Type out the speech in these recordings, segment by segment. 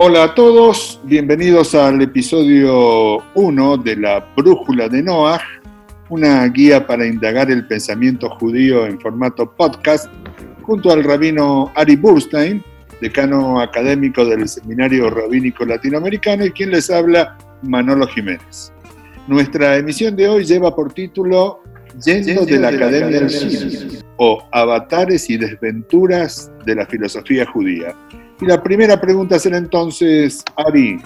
Hola a todos, bienvenidos al episodio 1 de la Brújula de Noah, una guía para indagar el pensamiento judío en formato podcast, junto al rabino Ari Burstein, decano académico del Seminario Rabínico Latinoamericano, y quien les habla, Manolo Jiménez. Nuestra emisión de hoy lleva por título Yendo de la Academia del Cine, o Avatares y Desventuras de la Filosofía Judía. Y la primera pregunta será entonces, Ari,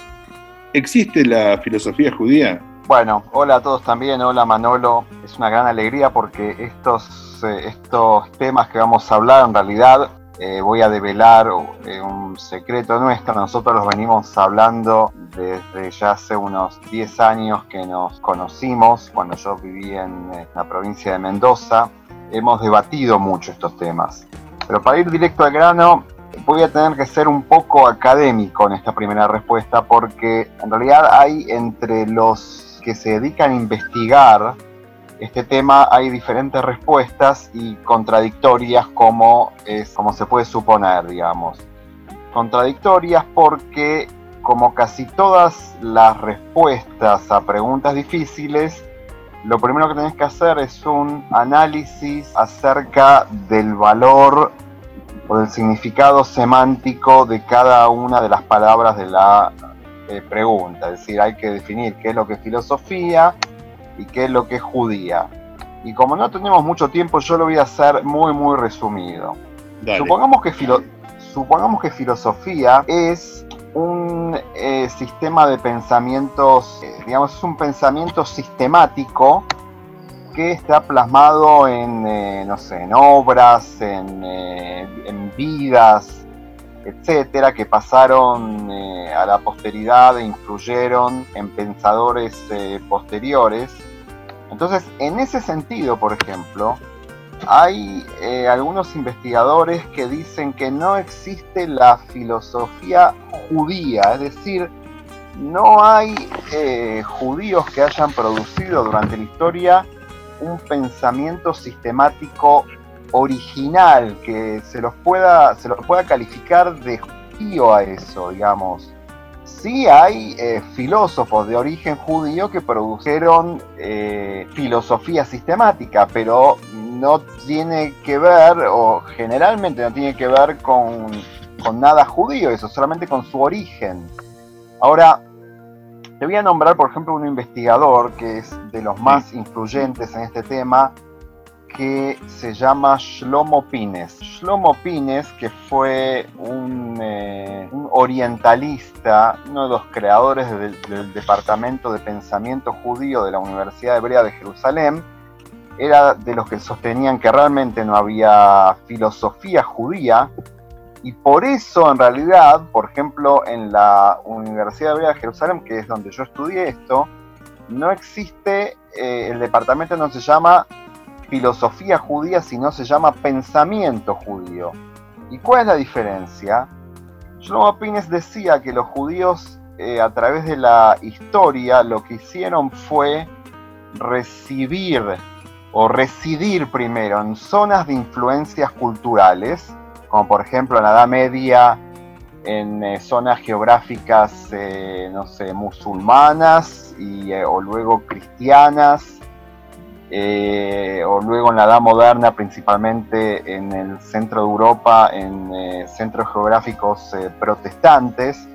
¿existe la filosofía judía? Bueno, hola a todos también, hola Manolo. Es una gran alegría porque estos, eh, estos temas que vamos a hablar en realidad eh, voy a develar eh, un secreto nuestro. Nosotros los venimos hablando desde ya hace unos 10 años que nos conocimos, cuando yo viví en la provincia de Mendoza. Hemos debatido mucho estos temas. Pero para ir directo al grano, voy a tener que ser un poco académico en esta primera respuesta porque en realidad hay entre los que se dedican a investigar este tema hay diferentes respuestas y contradictorias como, es, como se puede suponer, digamos. Contradictorias porque, como casi todas las respuestas a preguntas difíciles, lo primero que tenés que hacer es un análisis acerca del valor o del significado semántico de cada una de las palabras de la eh, pregunta. Es decir, hay que definir qué es lo que es filosofía, y qué es lo que es judía. Y como no tenemos mucho tiempo, yo lo voy a hacer muy, muy resumido. Supongamos que, supongamos que filosofía es un eh, sistema de pensamientos, eh, digamos, es un pensamiento sistemático que está plasmado en, eh, no sé, en obras, en, en vidas, etcétera, que pasaron a la posteridad e influyeron en pensadores posteriores. Entonces, en ese sentido, por ejemplo, hay eh, algunos investigadores que dicen que no existe la filosofía judía, es decir, no hay eh, judíos que hayan producido durante la historia un pensamiento sistemático original que se los pueda, se los pueda calificar de judío a eso, digamos sí hay eh, filósofos de origen judío que produjeron eh, filosofía sistemática, pero no tiene que ver, o generalmente no tiene que ver con, con nada judío, eso solamente con su origen. Ahora, te voy a nombrar, por ejemplo, un investigador que es de los más influyentes en este tema, que se llama Shlomo Pines. Shlomo Pines, que fue un, eh, orientalista, uno de los creadores del, Departamento de Pensamiento Judío de la Universidad Hebrea de Jerusalén, era de los que sostenían que realmente no había filosofía judía, y por eso en realidad, por ejemplo, en la Universidad de Jerusalén, que es donde yo estudié esto, no existe, eh, el departamento no se llama filosofía judía, sino se llama pensamiento judío. ¿Y cuál es la diferencia? Shlomo Pines decía que los judíos eh, a través de la historia lo que hicieron fue recibir o residir primero en zonas de influencias culturales, como por ejemplo en la Edad Media, en eh, zonas geográficas, eh, no sé, musulmanas y, o luego cristianas, eh, o luego en la Edad Moderna, principalmente en el centro de Europa, en eh, centros geográficos eh, protestantes,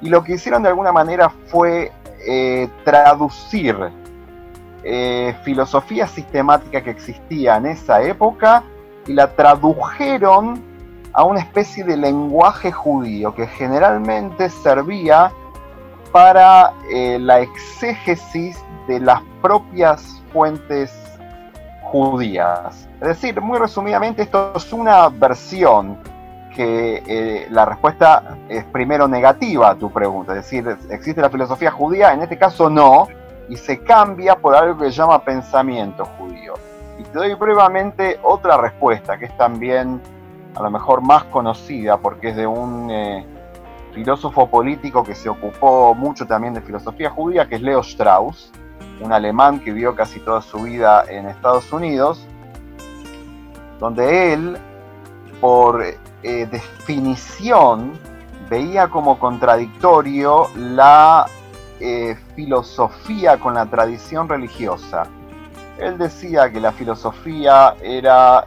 y lo que hicieron de alguna manera fue traducir filosofía sistemática que existía en esa época y la tradujeron a una especie de lenguaje judío que generalmente servía para la exégesis de las propias fuentes judías. Es decir, muy resumidamente, esto es una versión que eh, la respuesta es primero negativa a tu pregunta. Es decir, ¿existe la filosofía judía? En este caso no, y se cambia por algo que se llama pensamiento judío. Y te doy brevemente otra respuesta, que es también a lo mejor más conocida, porque es de un eh, filósofo político que se ocupó mucho también de filosofía judía, que es Leo Strauss un alemán que vivió casi toda su vida en Estados Unidos, donde él, por eh, definición veía como contradictorio la eh, filosofía con la tradición religiosa. Él decía que la filosofía era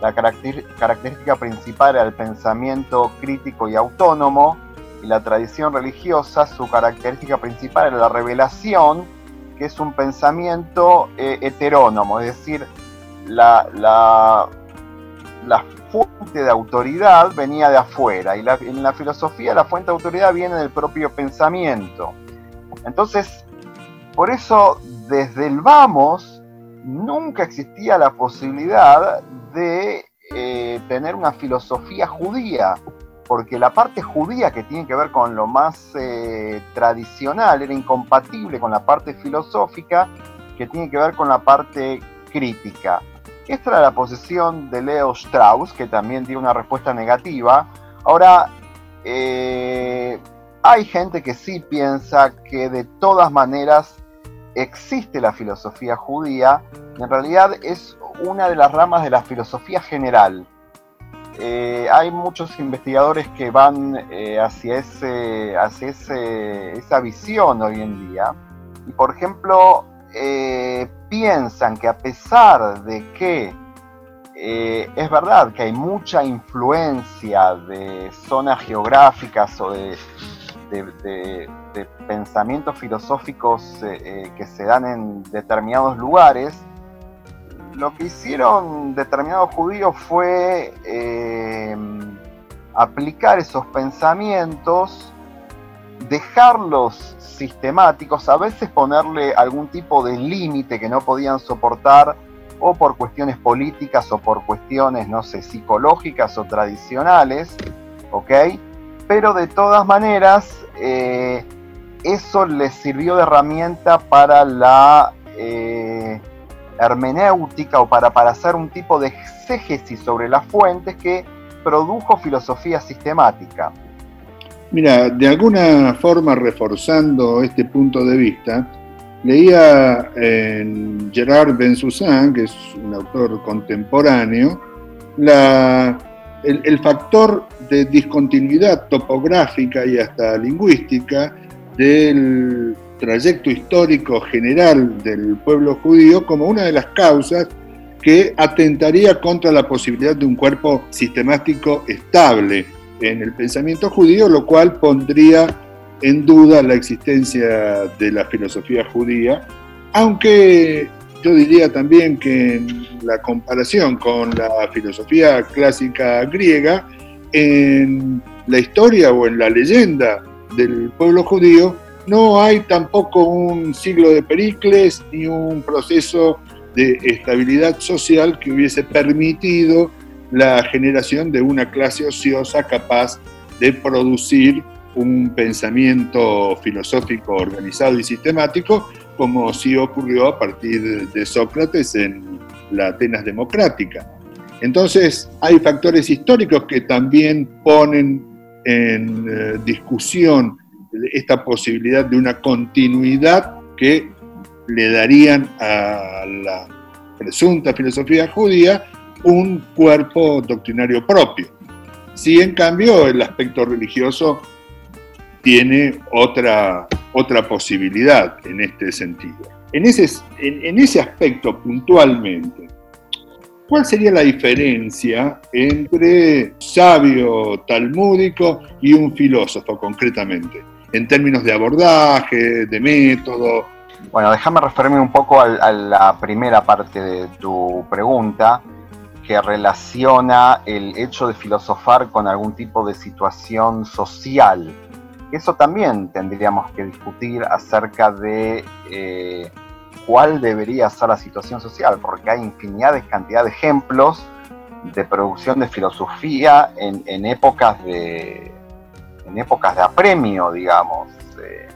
la característica principal del pensamiento crítico y autónomo, y la tradición religiosa, su característica principal era la revelación, que es un pensamiento eh, heterónomo, es decir, la, la, la, fuente de autoridad venía de afuera, y en la filosofía la fuente de autoridad viene del propio pensamiento. Entonces, por eso desde el vamos nunca existía la posibilidad de eh, tener una filosofía judía, porque la parte judía que tiene que ver con lo más eh, tradicional era incompatible con la parte filosófica que tiene que ver con la parte crítica. Esta era la posición de Leo Strauss, que también tiene una respuesta negativa. Ahora, eh, hay gente que sí piensa que de todas maneras existe la filosofía judía, en realidad es una de las ramas de la filosofía general. Eh, hay muchos investigadores que van eh, hacia, ese, hacia esa visión hoy en día. Y por ejemplo, eh, piensan que a pesar de que es verdad que hay mucha influencia de zonas geográficas o de, pensamientos filosóficos que se dan en determinados lugares, lo que hicieron determinados judíos fue eh, aplicar esos pensamientos, dejarlos sistemáticos, a veces ponerle algún tipo de límite que no podían soportar, o por cuestiones políticas o por cuestiones, no sé, psicológicas o tradicionales, ¿ok? Pero de todas maneras, eh, eso les sirvió de herramienta para la eh, hermenéutica o para, para hacer un tipo de exégesis sobre las fuentes que produjo filosofía sistemática. Mira, de alguna forma reforzando este punto de vista, leía en Gerard Bensoussan, que es un autor contemporáneo, la, el, factor de discontinuidad topográfica y hasta lingüística del trayecto histórico general del pueblo judío como una de las causas que atentaría contra la posibilidad de un cuerpo sistemático estable en el pensamiento judío, lo cual pondría en duda la existencia de la filosofía judía, aunque yo diría también que en la comparación con la filosofía clásica griega, en la historia o en la leyenda del pueblo judío, no hay tampoco un siglo de Pericles ni un proceso de estabilidad social que hubiese permitido la generación de una clase ociosa capaz de producir un pensamiento filosófico organizado y sistemático, como sí ocurrió a partir de Sócrates en la Atenas democrática. Entonces, hay factores históricos que también ponen en eh, discusión esta posibilidad de una continuidad que le darían a la presunta filosofía judía un cuerpo doctrinario propio. Si en cambio el aspecto religioso tiene otra, otra posibilidad en este sentido. En ese, en ese aspecto puntualmente, ¿cuál sería la diferencia entre sabio talmúdico y un filósofo concretamente? en términos de abordaje, de método. Bueno, déjame referirme un poco a, la primera parte de tu pregunta, que relaciona el hecho de filosofar con algún tipo de situación social. Eso también tendríamos que discutir acerca de eh, cuál debería ser la situación social, porque hay infinidad de cantidad de ejemplos de producción de filosofía en épocas de, en épocas de apremio, digamos. Eh,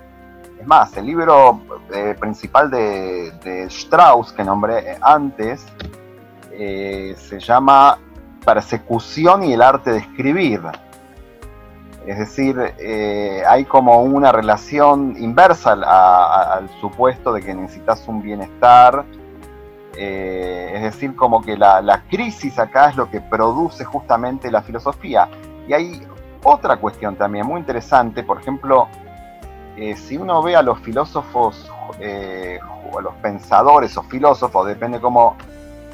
es más, el libro eh, principal de, Strauss, que nombré antes, eh, se llama Persecución y el arte de escribir. Es decir, hay como una relación inversa al, supuesto de que necesitas un bienestar. es decir, como que la, crisis acá es lo que produce justamente la filosofía. Y hay otra cuestión también muy interesante, por ejemplo, eh, si uno ve a los filósofos, eh, a los pensadores o filósofos, depende cómo,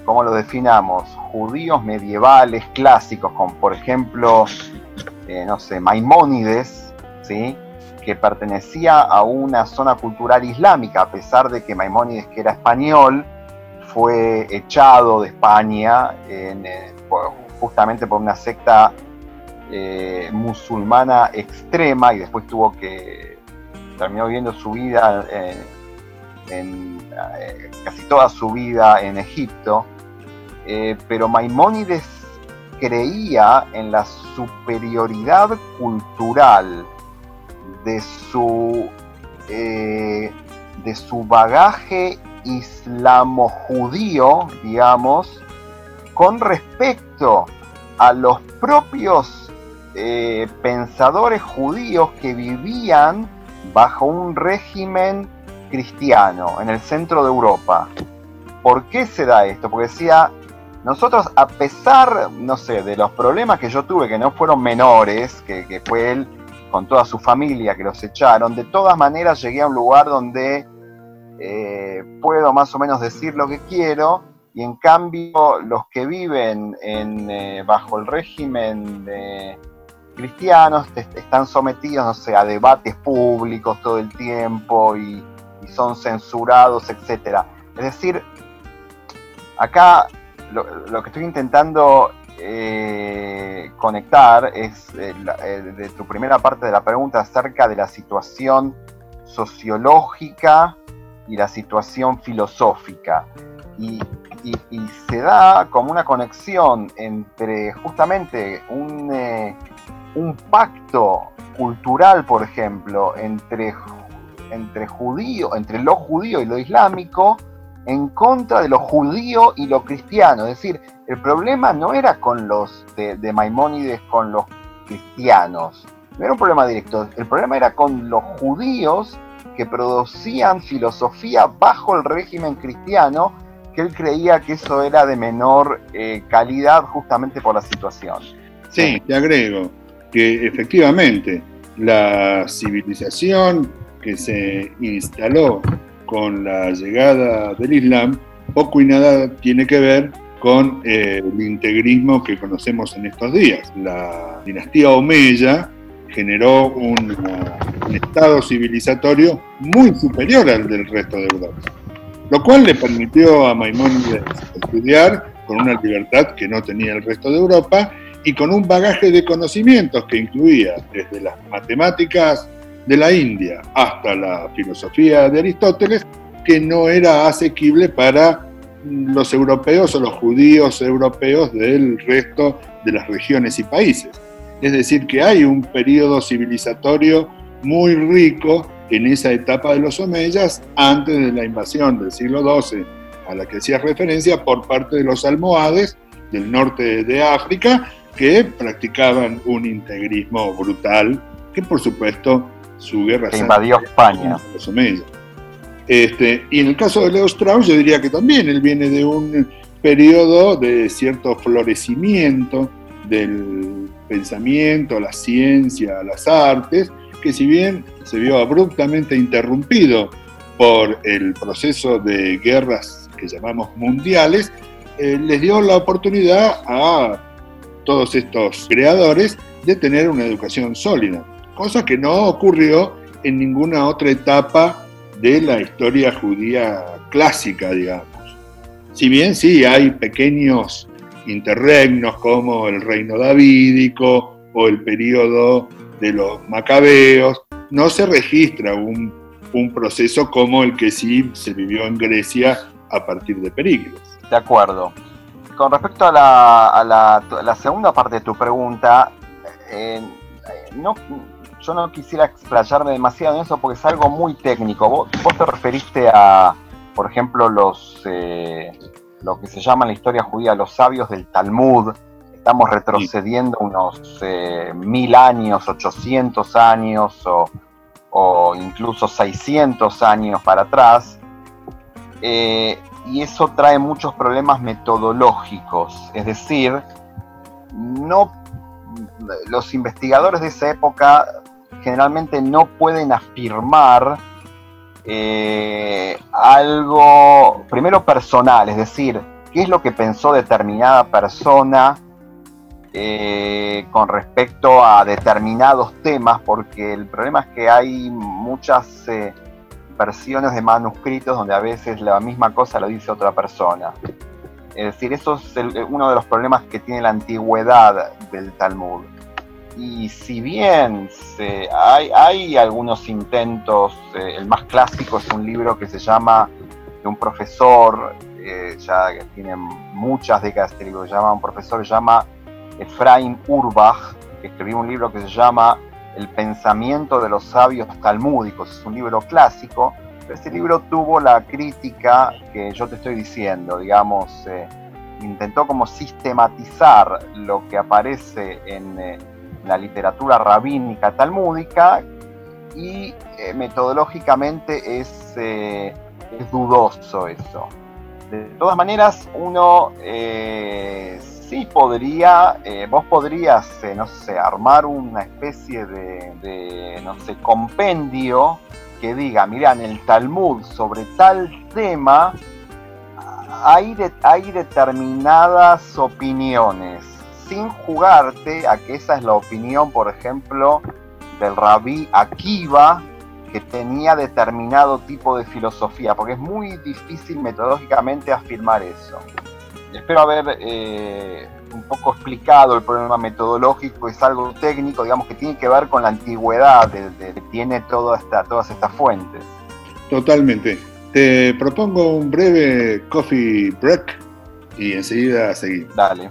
cómo lo definamos, judíos medievales clásicos, como por ejemplo, eh, no sé, Maimónides, ¿sí? que pertenecía a una zona cultural islámica, a pesar de que Maimónides, que era español, fue echado de España justamente por una secta musulmana extrema y después tuvo que terminó viviendo su vida, eh, casi toda su vida en Egipto, eh, pero Maimónides creía en la superioridad cultural de su, eh, de su bagaje islamo-judío, digamos, con respecto a los propios pensadores judíos que vivían bajo un régimen cristiano en el centro de Europa. ¿Por qué se da esto? Porque decía, nosotros a pesar, no sé, de los problemas que yo tuve, que no fueron menores, que, fue él con toda su familia que los echaron, de todas maneras llegué a un lugar donde eh, puedo más o menos decir lo que quiero, y en cambio los que viven en, eh, bajo el régimen de cristianos están sometidos, no sé, a debates públicos todo el tiempo y, son censurados, etc. Es decir, acá lo, que estoy intentando eh, conectar es eh, eh, de tu primera parte de la pregunta acerca de la situación sociológica y la situación filosófica. y, se da como una conexión entre justamente un, un pacto cultural, por ejemplo, entre, entre judío, entre lo judío y lo islámico, en contra de lo judío y lo cristiano. Es decir, el problema no era con los de, Maimónides, con los cristianos. No era un problema directo. El problema era con los judíos que producían filosofía bajo el régimen cristiano, que él creía que eso era de menor eh, calidad justamente por la situación. Sí, te agrego que efectivamente la civilización que se instaló con la llegada del Islam poco y nada tiene que ver con eh, el integrismo que conocemos en estos días. La dinastía Omeya generó un, estado civilizatorio muy superior al del resto de Europa, lo cual le permitió a Maimónides estudiar con una libertad que no tenía el resto de Europa y con un bagaje de conocimientos que incluía desde las matemáticas de la India hasta la filosofía de Aristóteles, que no era asequible para los europeos o los judíos europeos del resto de las regiones y países. Es decir, que hay un periodo civilizatorio muy rico en esa etapa de los omeyas antes de la invasión del siglo XII a la que hacía referencia por parte de los almohades del norte de África que practicaban un integrismo brutal, que por supuesto su guerra... Se invadió España. Este, y en el caso de Leo Strauss, yo diría que también él viene de un periodo de cierto florecimiento del pensamiento, la ciencia, las artes, que si bien se vio abruptamente interrumpido por el proceso de guerras que llamamos mundiales, eh, les dio la oportunidad a todos estos creadores de tener una educación sólida, cosa que no ocurrió en ninguna otra etapa de la historia judía clásica, digamos. Si bien sí hay pequeños interregnos como el reino davídico o el periodo de los macabeos, no se registra un, un proceso como el que sí se vivió en Grecia a partir de Pericles. De acuerdo con respecto a la, segunda parte de tu pregunta, eh, no, yo no quisiera explayarme demasiado en eso porque es algo muy técnico. Vos, te referiste a, por ejemplo, los eh, lo que se llama en la historia judía los sabios del Talmud. Estamos retrocediendo unos eh, mil años, 800 años o, o, incluso 600 años para atrás y eso trae muchos problemas metodológicos, es decir, no los investigadores de esa época generalmente no pueden afirmar eh, algo, primero personal, es decir, qué es lo que pensó determinada persona eh, con respecto a determinados temas, porque el problema es que hay muchas eh, versiones de manuscritos donde a veces la misma cosa lo dice otra persona. Es decir, eso es uno de los problemas que tiene la antigüedad del Talmud. Y si bien hay, hay, algunos intentos, eh, el más clásico es un libro que se llama de un profesor, ya que tiene muchas décadas, este libro, llama un profesor, se llama Efraim Urbach, que escribió un libro que se llama El pensamiento de los sabios talmúdicos. Es un libro clásico, pero este libro tuvo la crítica que yo te estoy diciendo, digamos, eh, intentó como sistematizar lo que aparece en eh, la literatura rabínica talmúdica y eh, metodológicamente es, es dudoso eso. De todas maneras, uno sí podría, eh, vos podrías, eh, no sé, armar una especie de, no sé, compendio que diga, mira, en el Talmud sobre tal tema hay, hay determinadas opiniones, sin jugarte a que esa es la opinión, por ejemplo, del rabí Akiva, que tenía determinado tipo de filosofía, porque es muy difícil metodológicamente afirmar eso espero haber eh, un poco explicado el problema metodológico, es algo técnico, digamos, que tiene que ver con la antigüedad de, que tiene toda esta, todas estas fuentes. Totalmente. Te propongo un breve coffee break y enseguida seguimos. Dale.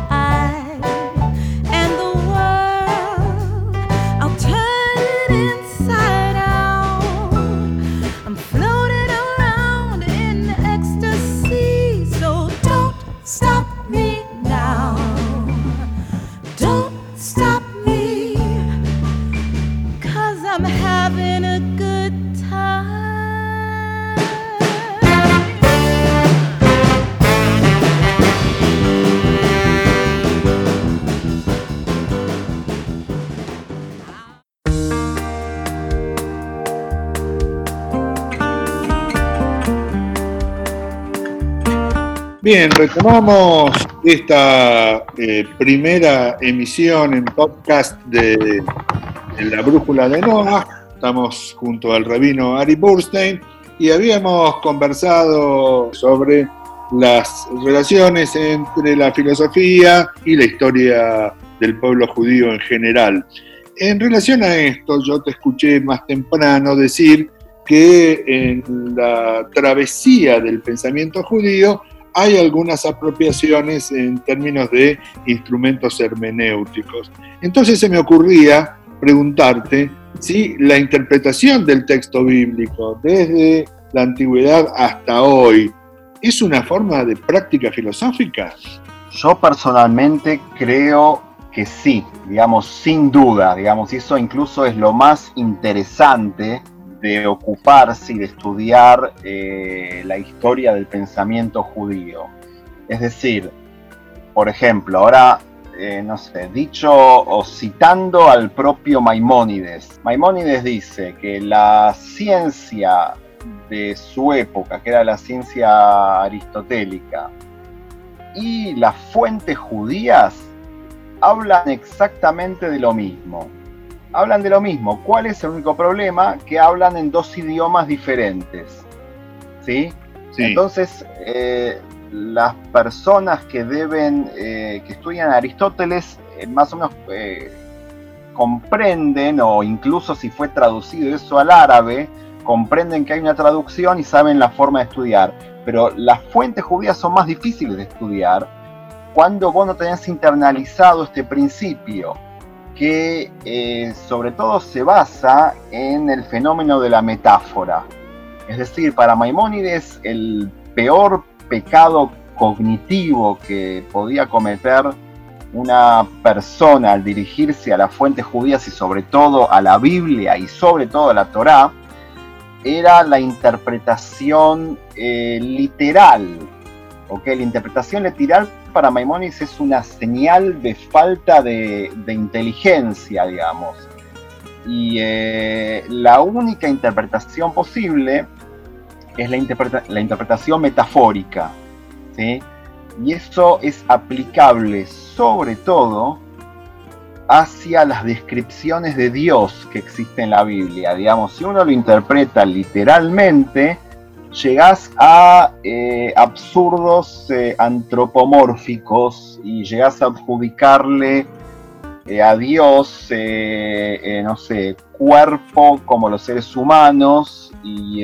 Bien, retomamos esta eh, primera emisión en podcast de, La Brújula de Noah. Estamos junto al rabino Ari Burstein y habíamos conversado sobre las relaciones entre la filosofía y la historia del pueblo judío en general. En relación a esto, yo te escuché más temprano decir que en la travesía del pensamiento judío hay algunas apropiaciones en términos de instrumentos hermenéuticos. Entonces se me ocurría preguntarte si la interpretación del texto bíblico desde la antigüedad hasta hoy es una forma de práctica filosófica. Yo personalmente creo que sí, digamos, sin duda, digamos, eso incluso es lo más interesante de ocuparse y de estudiar eh, la historia del pensamiento judío. Es decir, por ejemplo, ahora, eh, no sé, dicho o citando al propio Maimónides, Maimónides dice que la ciencia de su época, que era la ciencia aristotélica, y las fuentes judías hablan exactamente de lo mismo hablan de lo mismo. ¿Cuál es el único problema? Que hablan en dos idiomas diferentes. ¿Sí? Entonces, eh, las personas que deben, eh, que estudian Aristóteles, eh, más o menos comprenden, o incluso si fue traducido eso al árabe, comprenden que hay una traducción y saben la forma de estudiar. Pero las fuentes judías son más difíciles de estudiar cuando vos no tenés internalizado este principio que eh, sobre todo se basa en el fenómeno de la metáfora. Es decir, para Maimónides el peor pecado cognitivo que podía cometer una persona al dirigirse a las fuentes judías y sobre todo a la Biblia y sobre todo a la Torá, era la interpretación eh, literal. ¿Okay? La interpretación literal para Maimónides es una señal de falta de, inteligencia, digamos. Y eh, la única interpretación posible es la, la interpretación metafórica. ¿sí? Y eso es aplicable sobre todo hacia las descripciones de Dios que existen en la Biblia. Digamos, si uno lo interpreta literalmente, llegás a eh, absurdos eh, antropomórficos y llegás a adjudicarle eh, a Dios, no sé, cuerpo como los seres humanos y,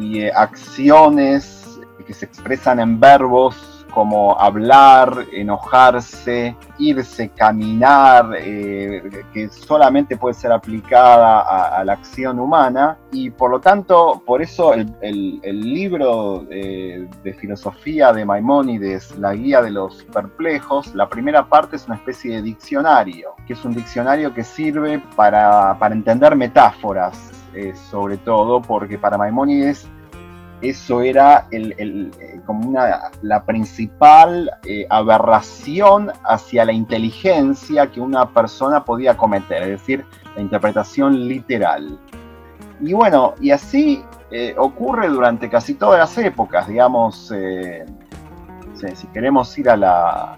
y acciones que se expresan en verbos como hablar, enojarse, irse, caminar, eh, que solamente puede ser aplicada a, la acción humana. Y por lo tanto, por eso el, libro eh, de filosofía de Maimónides, La Guía de los Perplejos, la primera parte es una especie de diccionario, que es un diccionario que sirve para, entender metáforas, eh, sobre todo, porque para Maimónides eso era el, eh, como una, la principal eh, aberración hacia la inteligencia que una persona podía cometer, es decir, la interpretación literal. Y bueno, y así eh, ocurre durante casi todas las épocas, digamos, si queremos ir a la,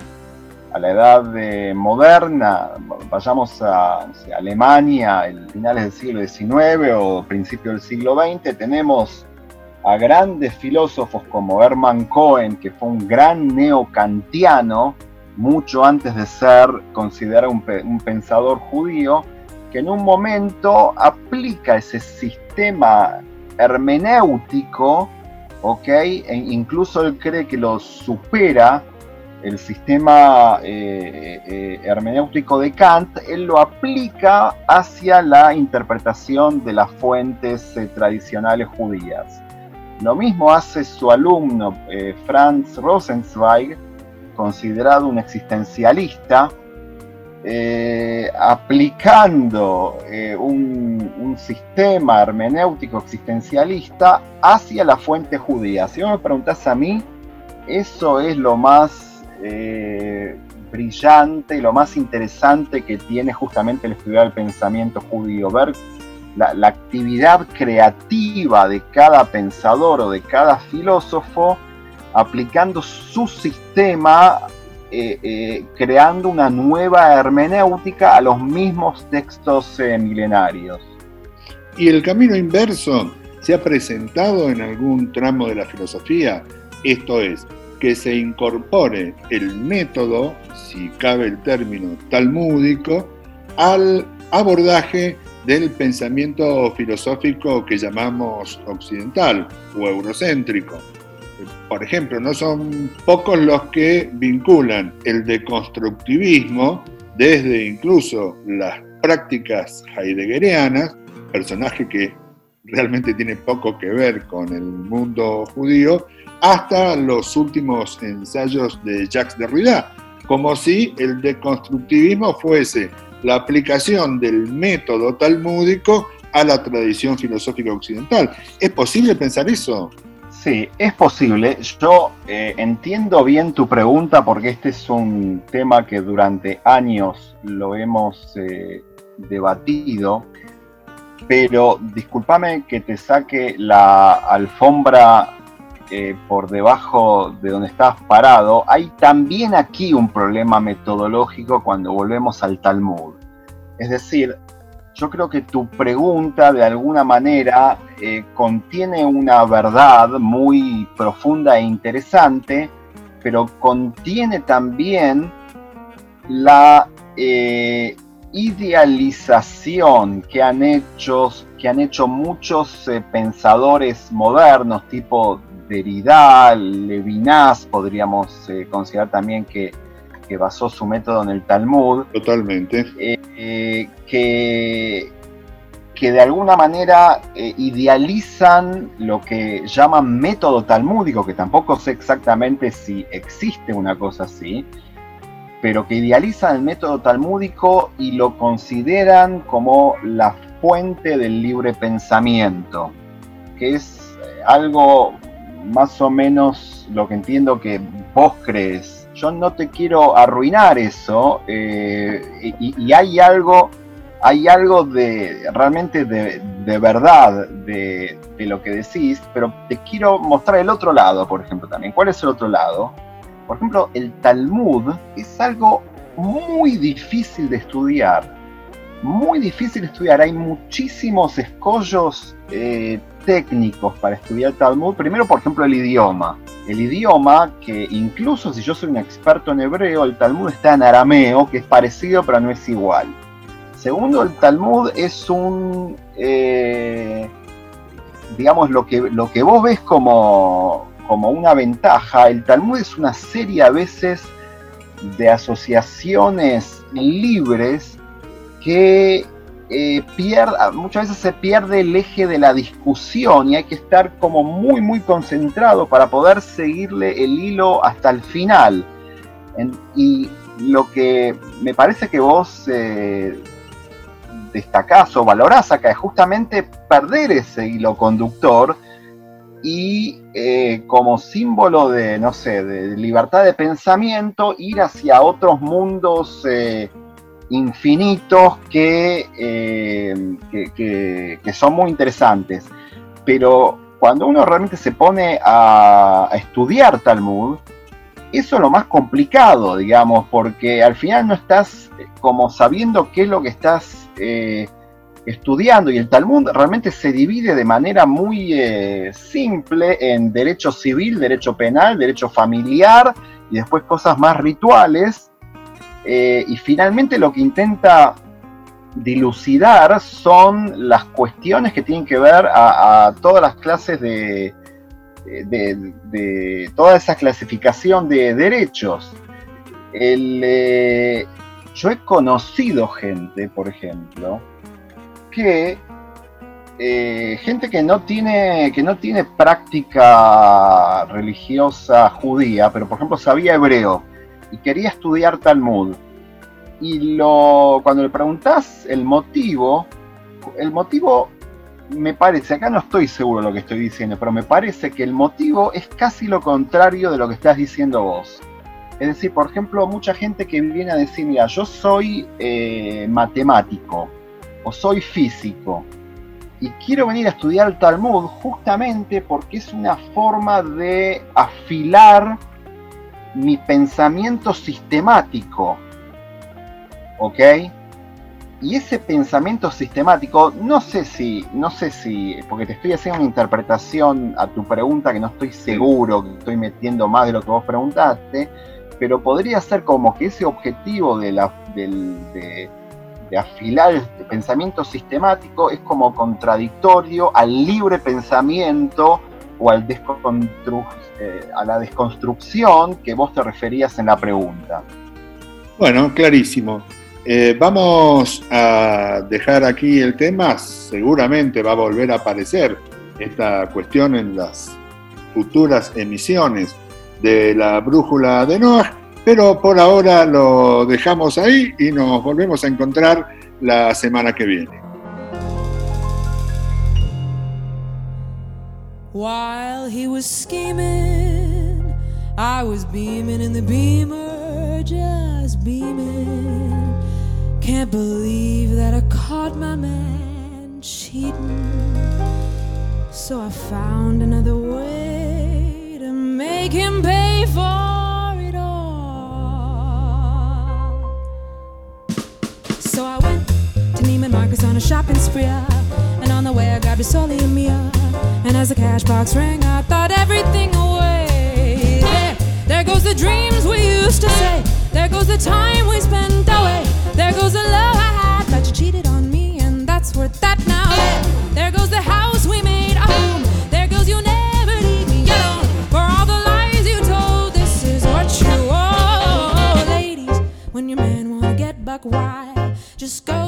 a la edad moderna, vayamos a, Alemania, el finales del siglo XIX o principio del siglo XX, tenemos a grandes filósofos como Hermann Cohen, que fue un gran neocantiano, mucho antes de ser considerado un, pensador judío, que en un momento aplica ese sistema hermenéutico, ¿ok? E incluso él cree que lo supera el sistema eh, eh, hermenéutico de Kant, él lo aplica hacia la interpretación de las fuentes eh, tradicionales judías. Lo mismo hace su alumno eh, Franz Rosenzweig, considerado un existencialista, eh, aplicando eh, un, sistema hermenéutico existencialista hacia la fuente judía. Si vos me preguntás a mí, eso es lo más brillante y lo más interesante que tiene justamente el estudiar el pensamiento judío, la, actividad creativa de cada pensador o de cada filósofo aplicando su sistema, eh, eh, creando una nueva hermenéutica a los mismos textos milenarios. ¿Y el camino inverso se ha presentado en algún tramo de la filosofía? Esto es, que se incorpore el método, si cabe el término talmúdico, al abordaje del pensamiento filosófico que llamamos occidental o eurocéntrico. Por ejemplo, no son pocos los que vinculan el deconstructivismo desde incluso las prácticas heideggerianas, personaje que realmente tiene poco que ver con el mundo judío, hasta los últimos ensayos de Jacques Derrida, como si el deconstructivismo fuese la aplicación del método talmúdico a la tradición filosófica occidental. ¿Es posible pensar eso? Sí, es posible. Yo eh, entiendo bien tu pregunta porque este es un tema que durante años lo hemos eh, debatido, pero discúlpame que te saque la alfombra eh, por debajo de donde estás parado, hay también aquí un problema metodológico cuando volvemos al Talmud. Es decir, yo creo que tu pregunta de alguna manera eh, contiene una verdad muy profunda e interesante, pero contiene también la eh, idealización que han hecho, que han hecho muchos pensadores modernos, tipo Derrida, Levinas, podríamos eh, considerar también que, basó su método en el Talmud. Totalmente. Eh, eh, que, que de alguna manera idealizan lo que llaman método talmúdico, que tampoco sé exactamente si existe una cosa así, pero que idealizan el método talmúdico y lo consideran como la fuente del libre pensamiento, que es algo más o menos lo que entiendo que vos crees. Yo no te quiero arruinar eso eh, y, hay algo, hay algo de realmente de, verdad de, de, lo que decís, pero te quiero mostrar el otro lado, por ejemplo, también. ¿Cuál es el otro lado? Por ejemplo, el Talmud es algo muy difícil de estudiar. Muy difícil estudiar. Hay muchísimos escollos eh, técnicos para estudiar Talmud. Primero, por ejemplo, el idioma. El idioma que incluso si yo soy un experto en hebreo, el Talmud está en arameo, que es parecido pero no es igual. Segundo, el Talmud es un, eh, digamos, lo que, lo que vos ves como, como una ventaja, el Talmud es una serie a veces de asociaciones libres que eh, muchas veces se pierde el eje de la discusión y hay que estar como muy muy concentrado para poder seguirle el hilo hasta el final. y lo que me parece que vos eh, destacás o valorás acá es justamente perder ese hilo conductor y eh, como símbolo de, no sé, de libertad de pensamiento, ir hacia otros mundos eh, infinitos eh, que, que, son muy interesantes. Pero cuando uno realmente se pone a, estudiar Talmud, eso es lo más complicado, digamos, porque al final no estás como sabiendo qué es lo que estás estudiando y el Talmud realmente se divide de manera muy eh, simple en derecho civil, derecho penal, derecho familiar y después cosas más rituales. Eh, y finalmente lo que intenta dilucidar son las cuestiones que tienen que ver a, todas las clases de, de, toda esa clasificación de derechos. Eh, yo he conocido gente, por ejemplo, que eh, gente que no tiene que no tiene práctica religiosa judía, pero por ejemplo sabía hebreo y quería estudiar Talmud. Y lo cuando le preguntás el motivo, el motivo me parece, acá no estoy seguro de lo que estoy diciendo, pero me parece que el motivo es casi lo contrario de lo que estás diciendo vos. Es decir, por ejemplo, mucha gente que viene a decir, mira, yo soy eh, matemático, o soy físico y quiero venir a estudiar Talmud justamente porque es una forma de afilar mi pensamiento sistemático. ¿Ok? Y ese pensamiento sistemático, no sé si, no sé si, porque te estoy haciendo una interpretación a tu pregunta que no estoy seguro, que estoy metiendo más de lo que vos preguntaste, pero podría ser como que ese objetivo de la, del, de, de afilar el pensamiento sistemático es como contradictorio al libre pensamiento o al eh, a la desconstrucción que vos te referías en la pregunta. Bueno, clarísimo. Eh, vamos a dejar aquí el tema, seguramente va a volver a aparecer esta cuestión en las futuras emisiones de la brújula de Noah, pero por ahora lo dejamos ahí y nos volvemos a encontrar la semana que viene. While he was scheming, I was beaming in the beamer, just beaming. Can't believe that I caught my man cheating. So I found another way to make him pay for. It all. So I went to Neiman Marcus on a shopping spree. And on the way I grabbed a Sully and Mia. And as the cash box rang, I thought everything away. There, there goes the dreams we used to say. There goes the time we spent away. There goes the love I had that you cheated on me, and that's worth that now. There goes the house we made a home. There goes you never leave me alone. For all the lies you told, this is what you owe. Ladies, when your man wanna get buck wild, just go.